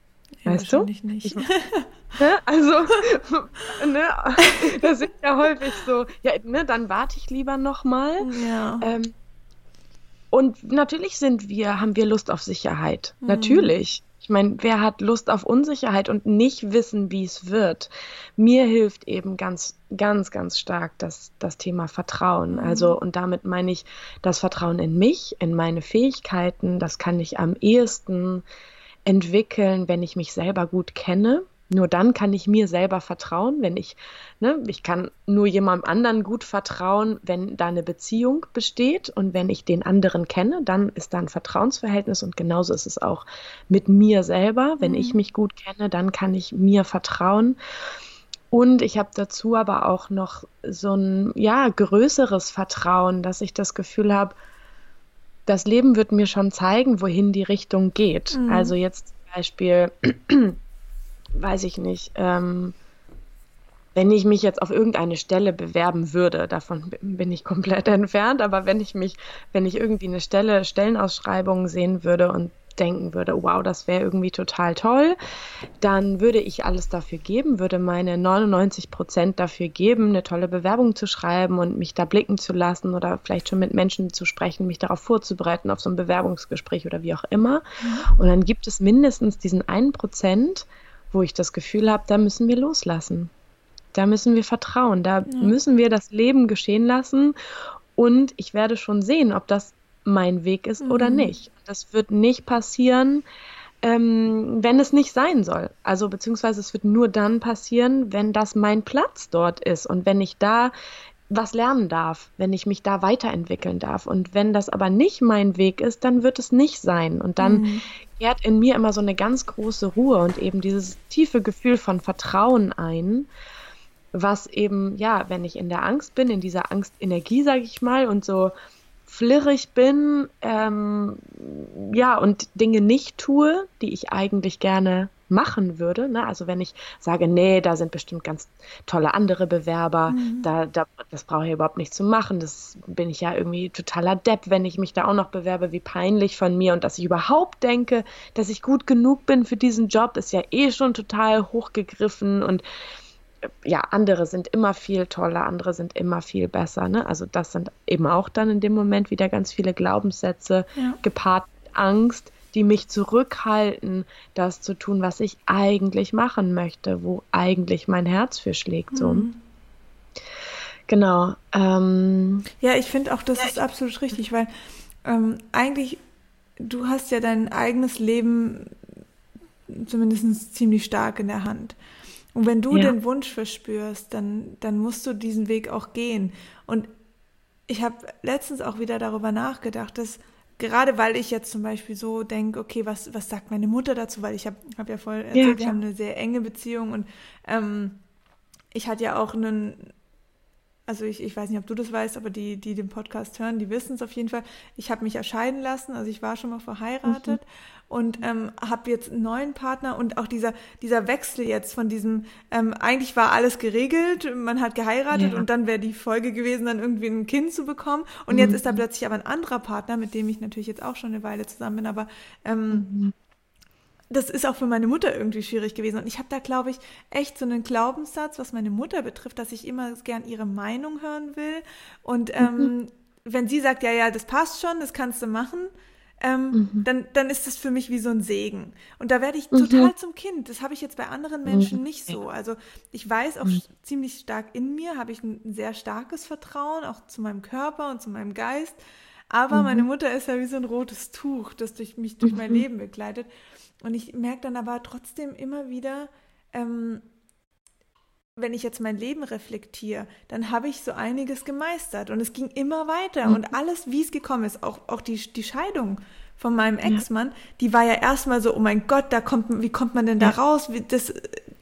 Ja, weißt du? Nicht. Ich, ne? Also, ne, das ist ja häufig so, ja, ne, dann warte ich lieber nochmal. Ja. Ähm, und natürlich sind wir, haben wir Lust auf Sicherheit. Mhm. Natürlich. Ich meine, wer hat Lust auf Unsicherheit und nicht wissen, wie es wird? Mir hilft eben ganz, ganz, ganz stark das, das Thema Vertrauen. Mhm. Also, und damit meine ich das Vertrauen in mich, in meine Fähigkeiten. Das kann ich am ehesten entwickeln, wenn ich mich selber gut kenne. Nur dann kann ich mir selber vertrauen, wenn ich, ne, ich kann nur jemandem anderen gut vertrauen, wenn da eine Beziehung besteht und wenn ich den anderen kenne, dann ist da ein Vertrauensverhältnis und genauso ist es auch mit mir selber. Wenn mhm. ich mich gut kenne, dann kann ich mir vertrauen. Und ich habe dazu aber auch noch so ein ja größeres Vertrauen, dass ich das Gefühl habe, das Leben wird mir schon zeigen, wohin die Richtung geht. Mhm. Also jetzt zum Beispiel weiß ich nicht, ähm, wenn ich mich jetzt auf irgendeine Stelle bewerben würde, davon bin ich komplett entfernt, aber wenn ich mich, wenn ich irgendwie eine Stelle, Stellenausschreibung sehen würde und denken würde, wow, das wäre irgendwie total toll, dann würde ich alles dafür geben, würde meine 99 Prozent dafür geben, eine tolle Bewerbung zu schreiben und mich da blicken zu lassen oder vielleicht schon mit Menschen zu sprechen, mich darauf vorzubereiten, auf so ein Bewerbungsgespräch oder wie auch immer. Mhm. Und dann gibt es mindestens diesen einen Prozent, wo ich das Gefühl habe, da müssen wir loslassen. Da müssen wir vertrauen, da ja. müssen wir das Leben geschehen lassen und ich werde schon sehen, ob das mein Weg ist mhm. oder nicht. Das wird nicht passieren, ähm, wenn es nicht sein soll. Also beziehungsweise es wird nur dann passieren, wenn das mein Platz dort ist und wenn ich da was lernen darf, wenn ich mich da weiterentwickeln darf. Und wenn das aber nicht mein Weg ist, dann wird es nicht sein. Und dann mhm. kehrt in mir immer so eine ganz große Ruhe und eben dieses tiefe Gefühl von Vertrauen ein, was eben, ja, wenn ich in der Angst bin, in dieser Angstenergie, sage ich mal, und so flirrig bin, ähm, ja, und Dinge nicht tue, die ich eigentlich gerne machen würde. Ne? Also wenn ich sage, nee, da sind bestimmt ganz tolle andere Bewerber, mhm. da, da, das brauche ich überhaupt nicht zu machen. Das bin ich ja irgendwie totaler Depp, wenn ich mich da auch noch bewerbe, wie peinlich von mir. Und dass ich überhaupt denke, dass ich gut genug bin für diesen Job, ist ja eh schon total hochgegriffen und äh, ja, andere sind immer viel toller, andere sind immer viel besser. Ne? Also das sind eben auch dann in dem Moment wieder ganz viele Glaubenssätze ja. gepaart mit Angst, die mich zurückhalten, das zu tun, was ich eigentlich machen möchte, wo eigentlich mein Herz für schlägt. So. Mhm. Genau. Ähm, ja, ich finde auch, das ja, ist absolut richtig, weil ähm, eigentlich, du hast ja dein eigenes Leben zumindest ziemlich stark in der Hand. Und wenn du ja. den Wunsch verspürst, dann, dann musst du diesen Weg auch gehen. Und ich habe letztens auch wieder darüber nachgedacht, dass gerade weil ich jetzt zum Beispiel so denke, okay, was, was sagt meine Mutter dazu? Weil ich habe hab ja voll erzählt, ja, wir haben eine sehr enge Beziehung und ähm, ich hatte ja auch einen, also ich, ich weiß nicht, ob du das weißt, aber die, die den Podcast hören, die wissen es auf jeden Fall. Ich habe mich erscheiden lassen, also ich war schon mal verheiratet mhm. und ähm, habe jetzt einen neuen Partner und auch dieser, dieser Wechsel jetzt von diesem, ähm, eigentlich war alles geregelt, man hat geheiratet ja. und dann wäre die Folge gewesen, dann irgendwie ein Kind zu bekommen und mhm. jetzt ist da plötzlich aber ein anderer Partner, mit dem ich natürlich jetzt auch schon eine Weile zusammen bin, aber ähm, mhm das ist auch für meine Mutter irgendwie schwierig gewesen. Und ich habe da, glaube ich, echt so einen Glaubenssatz, was meine Mutter betrifft, dass ich immer gern ihre Meinung hören will. Und ähm, mhm. wenn sie sagt, ja, ja, das passt schon, das kannst du machen, ähm, mhm. dann, dann ist das für mich wie so ein Segen. Und da werde ich mhm. total zum Kind. Das habe ich jetzt bei anderen mhm. Menschen nicht so. Also ich weiß auch mhm. ziemlich stark in mir, habe ich ein sehr starkes Vertrauen, auch zu meinem Körper und zu meinem Geist. Aber meine mhm. Mutter ist ja wie so ein rotes Tuch, das durch mich durch mein Leben begleitet. Und ich merke dann aber trotzdem immer wieder, ähm, wenn ich jetzt mein Leben reflektiere, dann habe ich so einiges gemeistert und es ging immer weiter mhm. und alles, wie es gekommen ist, auch, auch die, die Scheidung von meinem Ex-Mann, ja. die war ja erstmal so, oh mein Gott, da kommt, wie kommt man denn da ja. raus? Wie, das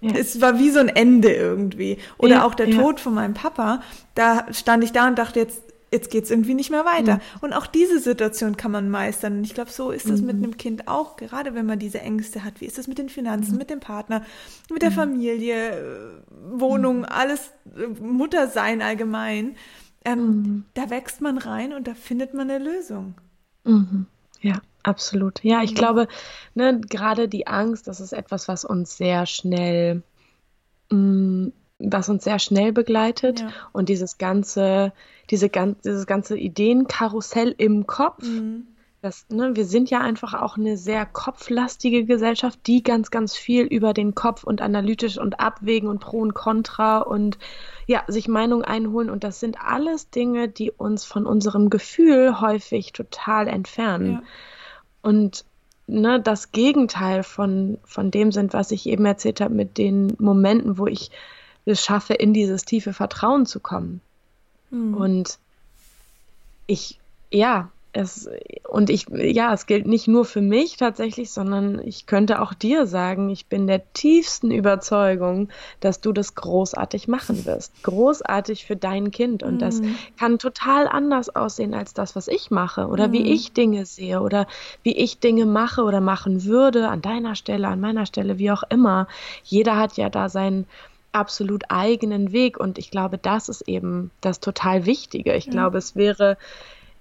Ja. Es war wie so ein Ende irgendwie. Oder auch der Tod von meinem Papa, da stand ich da und dachte jetzt, jetzt geht's irgendwie nicht mehr weiter. Mhm. Und auch diese Situation kann man meistern. Und ich glaube, so ist das mhm. mit einem Kind auch, gerade wenn man diese Ängste hat. Wie ist das mit den Finanzen, mhm. mit dem Partner, mit der mhm. Familie, äh, Wohnung, mhm. alles, äh, Muttersein allgemein. Ähm, mhm. da wächst man rein und da findet man eine Lösung. Ja, absolut. Ja, ich glaube, ne, gerade die Angst, das ist etwas, was uns sehr schnell mh, mm, was uns sehr schnell begleitet ja. und dieses ganze, diese, dieses ganze Ideenkarussell im Kopf. Mhm. Das, ne, wir sind ja einfach auch eine sehr kopflastige Gesellschaft, die ganz, ganz viel über den Kopf und analytisch und abwägen und pro und contra und ja, sich Meinung einholen. Und das sind alles Dinge, die uns von unserem Gefühl häufig total entfernen. Ja. Und ne, das Gegenteil von, von dem sind, was ich eben erzählt habe, mit den Momenten, wo ich es schaffe, in dieses tiefe Vertrauen zu kommen. Mhm. Und ich, ja, es, und ich, ja, es gilt nicht nur für mich tatsächlich, sondern ich könnte auch dir sagen, ich bin der tiefsten Überzeugung, dass du das großartig machen wirst. Großartig für dein Kind. Und mm. das hm. kann total anders aussehen als das, was ich mache oder mm. wie hm. ich Dinge sehe oder wie ich Dinge mache oder machen würde an deiner Stelle, an meiner Stelle, wie auch immer. Jeder hat ja da sein, absolut eigenen Weg. Und ich glaube, das ist eben das total Wichtige. Ich ja. glaube, es wäre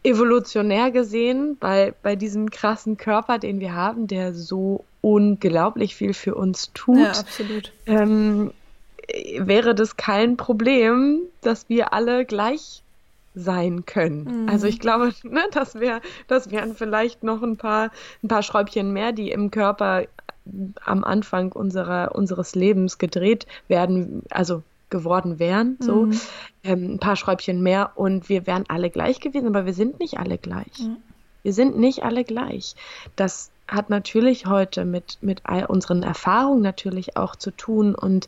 evolutionär gesehen bei, bei diesem krassen Körper, den wir haben, der so unglaublich viel für uns tut, ja, absolut. Ähm, wäre das kein Problem, dass wir alle gleich sein können. Mhm. Also ich glaube, ne, das wäre, das wären vielleicht noch ein paar, ein paar Schräubchen mehr, die im Körper am Anfang unserer, unseres Lebens gedreht werden, also geworden wären, so mhm. ähm, ein paar Schräubchen mehr und wir wären alle gleich gewesen, aber wir sind nicht alle gleich. Mhm. Wir sind nicht alle gleich. Das hat natürlich heute mit, mit all unseren Erfahrungen natürlich auch zu tun und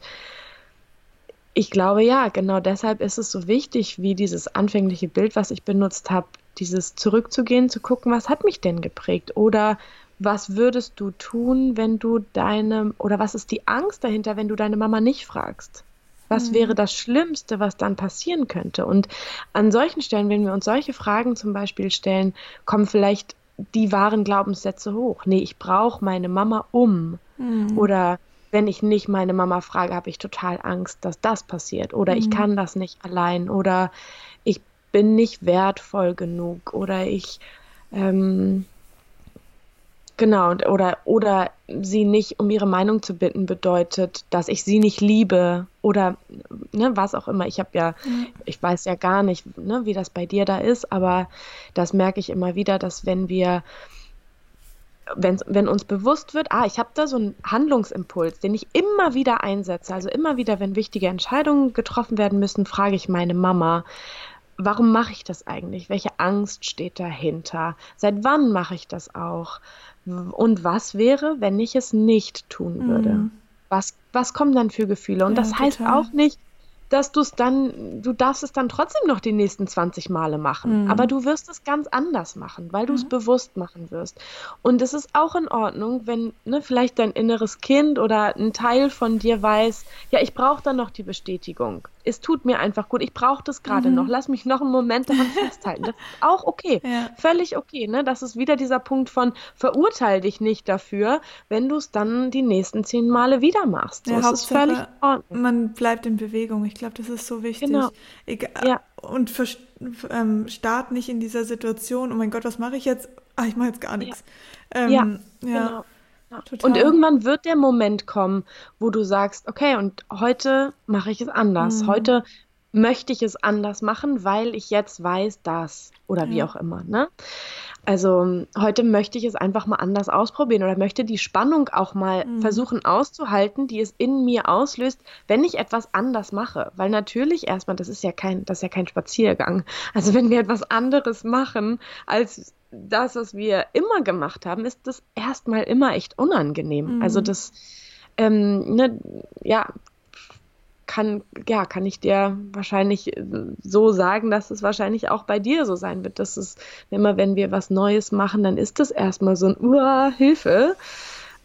ich glaube ja, genau deshalb ist es so wichtig, wie dieses anfängliche Bild, was ich benutzt habe, dieses zurückzugehen, zu gucken, was hat mich denn geprägt oder was würdest du tun, wenn du deine, oder was ist die Angst dahinter, wenn du deine Mama nicht fragst? Was mhm. wäre das Schlimmste, was dann passieren könnte? Und an solchen Stellen, wenn wir uns solche Fragen zum Beispiel stellen, kommen vielleicht die wahren Glaubenssätze hoch. Nee, ich brauche meine Mama um. Mhm. Oder wenn ich nicht meine Mama frage, habe ich total Angst, dass das passiert. Oder mhm. ich kann das nicht allein. Oder ich bin nicht wertvoll genug. Oder ich ähm, Genau, oder, oder sie nicht um ihre Meinung zu bitten, bedeutet, dass ich sie nicht liebe oder ne, was auch immer. Ich habe ja, mhm. ich weiß ja gar nicht, ne, wie das bei dir da ist, aber das merke ich immer wieder, dass wenn wir, wenn, wenn uns bewusst wird, ah, ich habe da so einen Handlungsimpuls, den ich immer wieder einsetze, also immer wieder, wenn wichtige Entscheidungen getroffen werden müssen, frage ich meine Mama, warum mache ich das eigentlich? Welche Angst steht dahinter? Seit wann mache ich das auch? Und was wäre, wenn ich es nicht tun würde? Mhm. Was, was kommen dann für Gefühle? Und ja, das total. heißt auch nicht, dass du es dann, du darfst es dann trotzdem noch die nächsten 20 Male machen. Mhm. Aber du wirst es ganz anders machen, weil du es mhm. bewusst machen wirst. Und es ist auch in Ordnung, wenn ne, vielleicht dein inneres Kind oder ein Teil von dir weiß, ja, ich brauche dann noch die Bestätigung. Es tut mir einfach gut, ich brauche das gerade mhm. noch. Lass mich noch einen Moment daran festhalten. Das ist auch okay. Ja. Völlig okay. Ne? Das ist wieder dieser Punkt von verurteile dich nicht dafür, wenn du es dann die nächsten zehn Male wieder machst. So, ja, ist völlig in Ordnung. Man bleibt in Bewegung. Ich glaube, das ist so wichtig. Genau. Egal, ja. Und für, ähm, start nicht in dieser Situation, oh mein Gott, was mache ich jetzt? Ah, ich mache jetzt gar nichts. Ja, ähm, ja, ja. genau. Und irgendwann wird der Moment kommen, wo du sagst, okay, und heute mache ich es anders. Mhm. Heute möchte ich es anders machen, weil ich jetzt weiß, dass oder wie auch immer. Ne? Also heute möchte ich es einfach mal anders ausprobieren oder möchte die Spannung auch mal mhm. versuchen auszuhalten, die es in mir auslöst, wenn ich etwas anders mache. Weil natürlich erstmal, das ist ja kein, das ist ja kein Spaziergang. Also wenn wir etwas anderes machen als das, was wir immer gemacht haben, ist das erstmal immer echt unangenehm. Also mhm. Also das, ähm, ne, ja, kann, ja, kann ich dir wahrscheinlich äh, so sagen, dass es wahrscheinlich auch bei dir so sein wird. Dass es immer, wenn wir was Neues machen, dann ist das erstmal so ein Uah, Hilfe.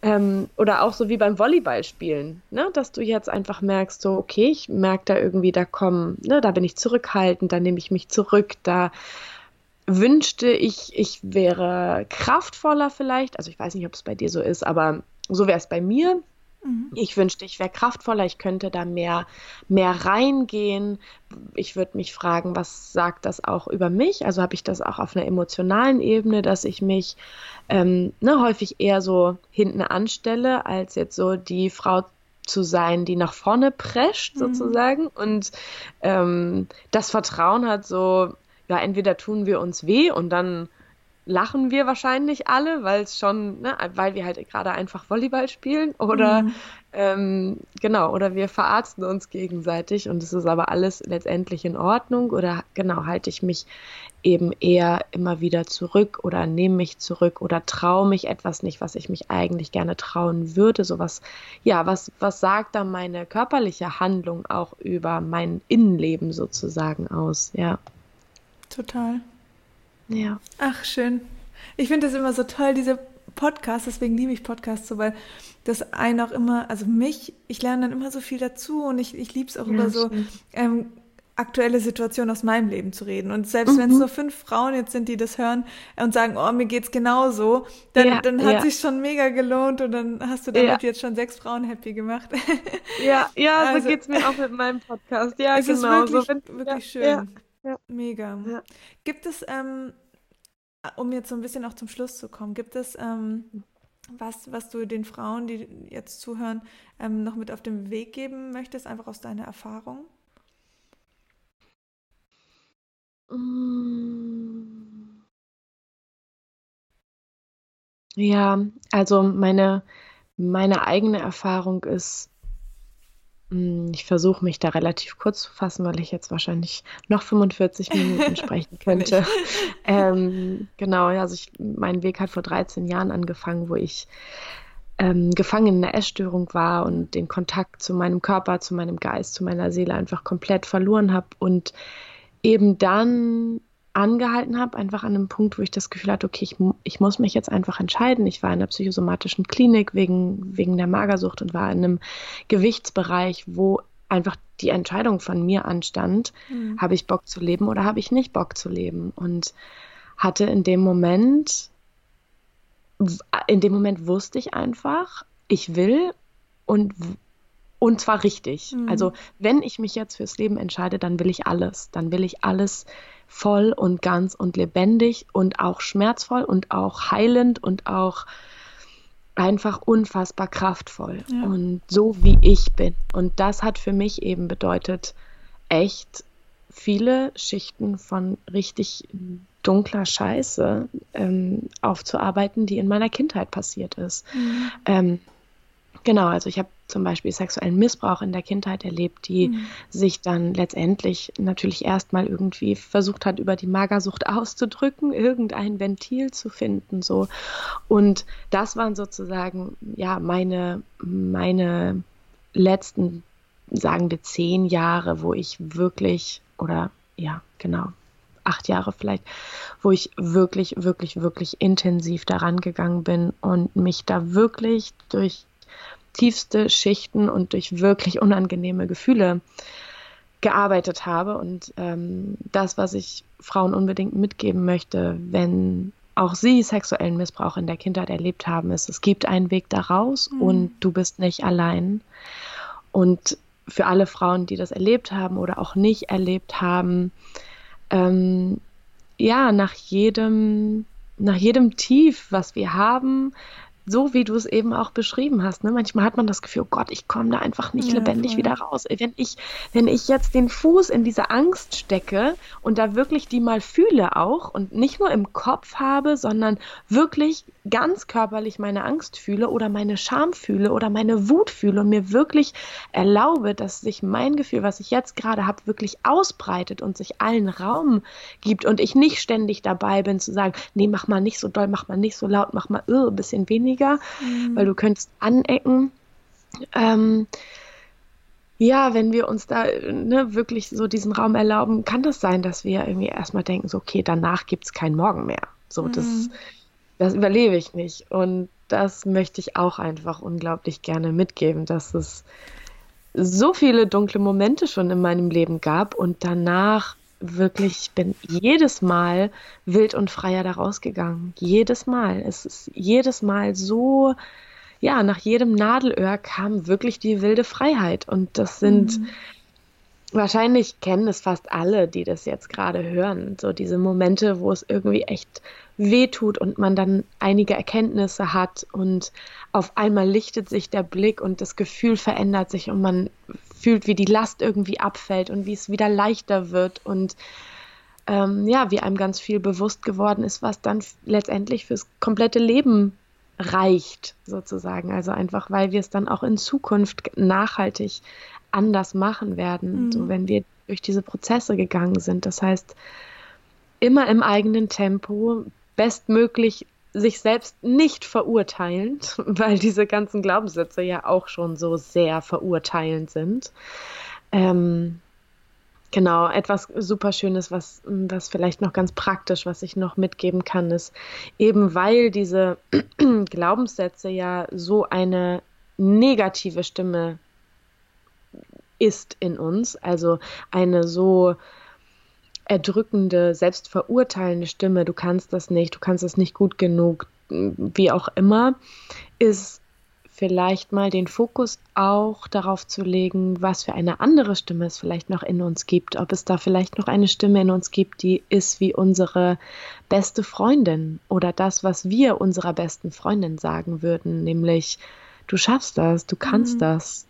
ähm, oder auch so wie beim Volleyballspielen, ne? dass du jetzt einfach merkst, so, okay, ich merke da irgendwie, da kommen, ne, da bin ich zurückhaltend, da nehme ich mich zurück, da wünschte ich, ich wäre kraftvoller vielleicht. Also ich weiß nicht, ob es bei dir so ist, aber so wäre es bei mir. Mhm. Ich wünschte, ich wäre kraftvoller, ich könnte da mehr, mehr reingehen. Ich würde mich fragen, was sagt das auch über mich? Also habe ich das auch auf einer emotionalen Ebene, dass ich mich ähm, ne, häufig eher so hinten anstelle, als jetzt so die Frau zu sein, die nach vorne prescht, mhm. sozusagen. Und ähm, das Vertrauen hat so, ja, entweder tun wir uns weh und dann lachen wir wahrscheinlich alle, weil es schon, ne, weil wir halt gerade einfach Volleyball spielen oder mhm. ähm, genau, oder wir verarzten uns gegenseitig und es ist aber alles letztendlich in Ordnung oder genau, halte ich mich eben eher immer wieder zurück oder nehme mich zurück oder traue mich etwas nicht, was ich mich eigentlich gerne trauen würde. Sowas, ja, was, was sagt da meine körperliche Handlung auch über mein Innenleben sozusagen aus, ja. Total. Ja. Ach, schön. Ich finde das immer so toll, diese Podcasts, deswegen liebe ich Podcasts so, weil das einen auch immer, also mich, ich lerne dann immer so viel dazu und ich, ich liebe es auch ja, über so ähm, aktuelle Situationen aus meinem Leben zu reden. Und selbst mhm. wenn es nur fünf Frauen jetzt sind, die das hören und sagen, oh, mir geht's genauso, dann, ja, dann hat ja. sich schon mega gelohnt und dann hast du damit ja. jetzt schon sechs Frauen happy gemacht. Ja, ja, also, so geht's mir auch mit meinem Podcast. Ja, genau. Ist wirklich, so, wirklich schön. Ja. Mega. Ja. Gibt es, ähm, um jetzt so ein bisschen auch zum Schluss zu kommen, gibt es ähm, was, was du den Frauen, die jetzt zuhören, ähm, noch mit auf den Weg geben möchtest, einfach aus deiner Erfahrung? Ja, also meine, meine eigene Erfahrung ist, ich versuche mich da relativ kurz zu fassen, weil ich jetzt wahrscheinlich noch 45 Minuten sprechen könnte. ähm, genau, also ich, mein Weg hat vor 13 Jahren angefangen, wo ich ähm, gefangen in einer Essstörung war und den Kontakt zu meinem Körper, zu meinem Geist, zu meiner Seele einfach komplett verloren habe und eben dann angehalten habe, einfach an einem Punkt, wo ich das Gefühl hatte, okay, ich, ich muss mich jetzt einfach entscheiden. Ich war in einer psychosomatischen Klinik wegen, wegen der Magersucht und war in einem Gewichtsbereich, wo einfach die Entscheidung von mir anstand, mhm. habe ich Bock zu leben oder habe ich nicht Bock zu leben? Und hatte in dem Moment, in dem Moment wusste ich einfach, ich will und und zwar richtig. Mhm. Also wenn ich mich jetzt fürs Leben entscheide, dann will ich alles. Dann will ich alles voll und ganz und lebendig und auch schmerzvoll und auch heilend und auch einfach unfassbar kraftvoll ja. und so wie ich bin. Und das hat für mich eben bedeutet, echt viele Schichten von richtig dunkler Scheiße ähm, aufzuarbeiten, die in meiner Kindheit passiert ist. Mhm. Ähm, Genau, also ich habe zum Beispiel sexuellen Missbrauch in der Kindheit erlebt, die mhm. sich dann letztendlich natürlich erstmal irgendwie versucht hat, über die Magersucht auszudrücken, irgendein Ventil zu finden, so. Und das waren sozusagen, ja, meine, meine letzten, sagen wir, zehn Jahre, wo ich wirklich, oder ja, genau, acht Jahre vielleicht, wo ich wirklich, wirklich, wirklich intensiv daran gegangen bin und mich da wirklich durch tiefste Schichten und durch wirklich unangenehme Gefühle gearbeitet habe. Und ähm, das, was ich Frauen unbedingt mitgeben möchte, wenn auch sie sexuellen Missbrauch in der Kindheit erlebt haben, ist, es gibt einen Weg daraus mhm. und du bist nicht allein. Und für alle Frauen, die das erlebt haben oder auch nicht erlebt haben, ähm, ja, nach jedem, nach jedem Tief, was wir haben, so wie du es eben auch beschrieben hast. Ne? Manchmal hat man das Gefühl, oh Gott, ich komme da einfach nicht ja, lebendig voll. wieder raus. Wenn ich, wenn ich jetzt den Fuß in diese Angst stecke und da wirklich die mal fühle auch und nicht nur im Kopf habe, sondern wirklich ganz körperlich meine Angst fühle oder meine Scham fühle oder meine Wut fühle und mir wirklich erlaube, dass sich mein Gefühl, was ich jetzt gerade habe, wirklich ausbreitet und sich allen Raum gibt und ich nicht ständig dabei bin zu sagen, nee, mach mal nicht so doll, mach mal nicht so laut, mach mal uh, ein bisschen weniger, mhm. weil du könntest anecken. Ähm, ja, wenn wir uns da ne, wirklich so diesen Raum erlauben, kann das sein, dass wir irgendwie erstmal denken, so, okay, danach gibt es keinen Morgen mehr. So, mhm. das das überlebe ich nicht. Und das möchte ich auch einfach unglaublich gerne mitgeben, dass es so viele dunkle Momente schon in meinem Leben gab und danach wirklich, ich bin jedes Mal wild und freier da rausgegangen. Jedes Mal. Es ist jedes Mal so, ja, nach jedem Nadelöhr kam wirklich die wilde Freiheit. Und das sind, mhm. wahrscheinlich kennen es fast alle, die das jetzt gerade hören. So diese Momente, wo es irgendwie echt wehtut und man dann einige Erkenntnisse hat und auf einmal lichtet sich der Blick und das Gefühl verändert sich und man fühlt, wie die Last irgendwie abfällt und wie es wieder leichter wird und ähm, ja, wie einem ganz viel bewusst geworden ist, was dann letztendlich fürs komplette Leben reicht, sozusagen. Also einfach, weil wir es dann auch in Zukunft nachhaltig anders machen werden, mhm. so wenn wir durch diese Prozesse gegangen sind. Das heißt, immer im eigenen Tempo, bestmöglich sich selbst nicht verurteilend, weil diese ganzen Glaubenssätze ja auch schon so sehr verurteilend sind. Ähm, genau, etwas super Schönes, was, was vielleicht noch ganz praktisch, was ich noch mitgeben kann, ist eben weil diese Glaubenssätze ja so eine negative Stimme ist in uns, also eine so erdrückende, selbstverurteilende Stimme, du kannst das nicht, du kannst das nicht gut genug, wie auch immer, ist vielleicht mal den Fokus auch darauf zu legen, was für eine andere Stimme es vielleicht noch in uns gibt. Ob es da vielleicht noch eine Stimme in uns gibt, die ist wie unsere beste Freundin oder das, was wir unserer besten Freundin sagen würden, nämlich du schaffst das, du kannst mhm. das,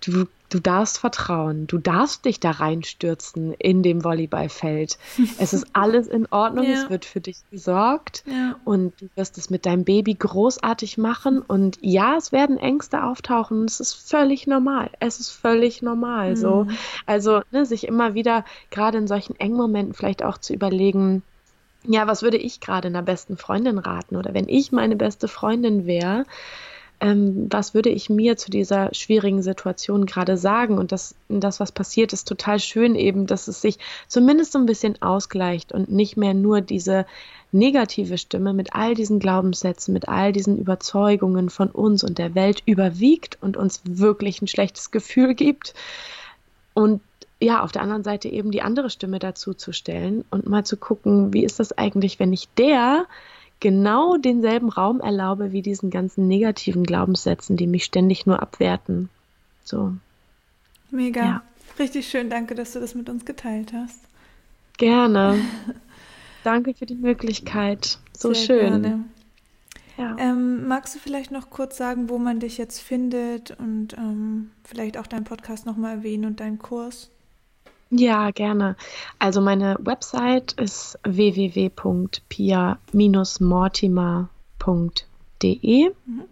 du Du darfst vertrauen, du darfst dich da reinstürzen in dem Volleyballfeld. Es ist alles in Ordnung, ja. es wird für dich gesorgt ja. und du wirst es mit deinem Baby großartig machen. Und ja, es werden Ängste auftauchen, es ist völlig normal. Es ist völlig normal. Mhm. So. Also ne, sich immer wieder, gerade in solchen engen Momenten, vielleicht auch zu überlegen, ja, was würde ich gerade einer besten Freundin raten? Oder wenn ich meine beste Freundin wäre, ähm, was würde ich mir zu dieser schwierigen Situation gerade sagen? Und das, das, was passiert, ist total schön eben, dass es sich zumindest so ein bisschen ausgleicht und nicht mehr nur diese negative Stimme mit all diesen Glaubenssätzen, mit all diesen Überzeugungen von uns und der Welt überwiegt und uns wirklich ein schlechtes Gefühl gibt. Und ja, auf der anderen Seite eben die andere Stimme dazu zu stellen und mal zu gucken, wie ist das eigentlich, wenn ich der genau denselben Raum erlaube wie diesen ganzen negativen Glaubenssätzen, die mich ständig nur abwerten. So. Mega. Ja. Richtig schön. Danke, dass du das mit uns geteilt hast. Gerne. Danke für die Möglichkeit. So Sehr schön. Gerne. Ja. Ähm, magst du vielleicht noch kurz sagen, wo man dich jetzt findet und ähm, vielleicht auch deinen Podcast nochmal erwähnen und deinen Kurs? Ja, gerne. Also meine Website ist www.pia-mortimer.de. Mhm.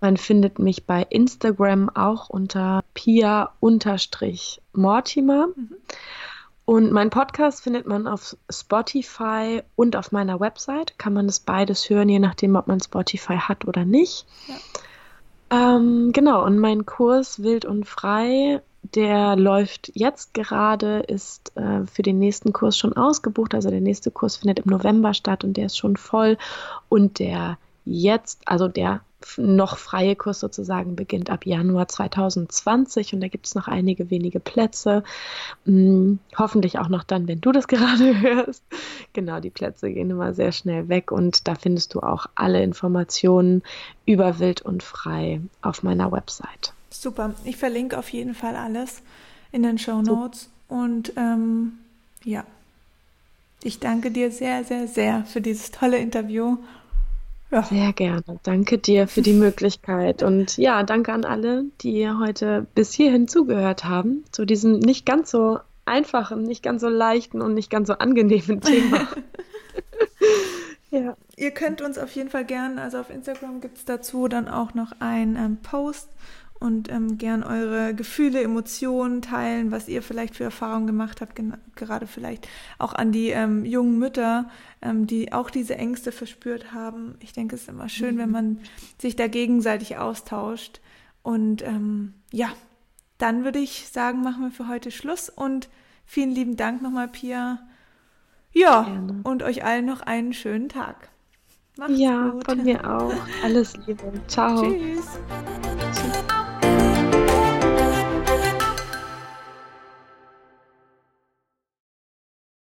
Man findet mich bei Instagram auch unter pia-mortimer. Mhm. Und mein Podcast findet man auf Spotify und auf meiner Website. Kann man das beides hören, je nachdem, ob man Spotify hat oder nicht. Ja. Ähm, genau, und mein Kurs Wild und Frei der läuft jetzt gerade, ist äh, für den nächsten Kurs schon ausgebucht. Also der nächste Kurs findet im November statt und der ist schon voll. Und der jetzt, also der noch freie Kurs sozusagen beginnt ab Januar 2020 und da gibt es noch einige wenige Plätze. Hm, hoffentlich auch noch dann, wenn du das gerade hörst. Genau, die Plätze gehen immer sehr schnell weg und da findest du auch alle Informationen über Wild und Frei auf meiner Website. Super. Ich verlinke auf jeden Fall alles in den Show Notes. So. Und ähm, ja, ich danke dir sehr, sehr, sehr für dieses tolle Interview. Ja. Sehr gerne. Danke dir für die Möglichkeit. Und ja, danke an alle, die heute bis hierhin zugehört haben, zu diesem nicht ganz so einfachen, nicht ganz so leichten und nicht ganz so angenehmen Thema. ja. Ihr könnt uns auf jeden Fall gerne, also auf Instagram gibt es dazu dann auch noch einen ähm, Post und ähm, gern eure Gefühle, Emotionen teilen, was ihr vielleicht für Erfahrungen gemacht habt, gerade vielleicht auch an die ähm, jungen Mütter, ähm, die auch diese Ängste verspürt haben. Ich denke, es ist immer schön, mhm. wenn man sich da gegenseitig austauscht. Und ähm, ja, dann würde ich sagen, machen wir für heute Schluss und vielen lieben Dank nochmal, Pia. Ja, Gerne. und euch allen noch einen schönen Tag. Macht's ja, gut. von mir auch. Alles Liebe. Ciao. Tschüss. Tschüss.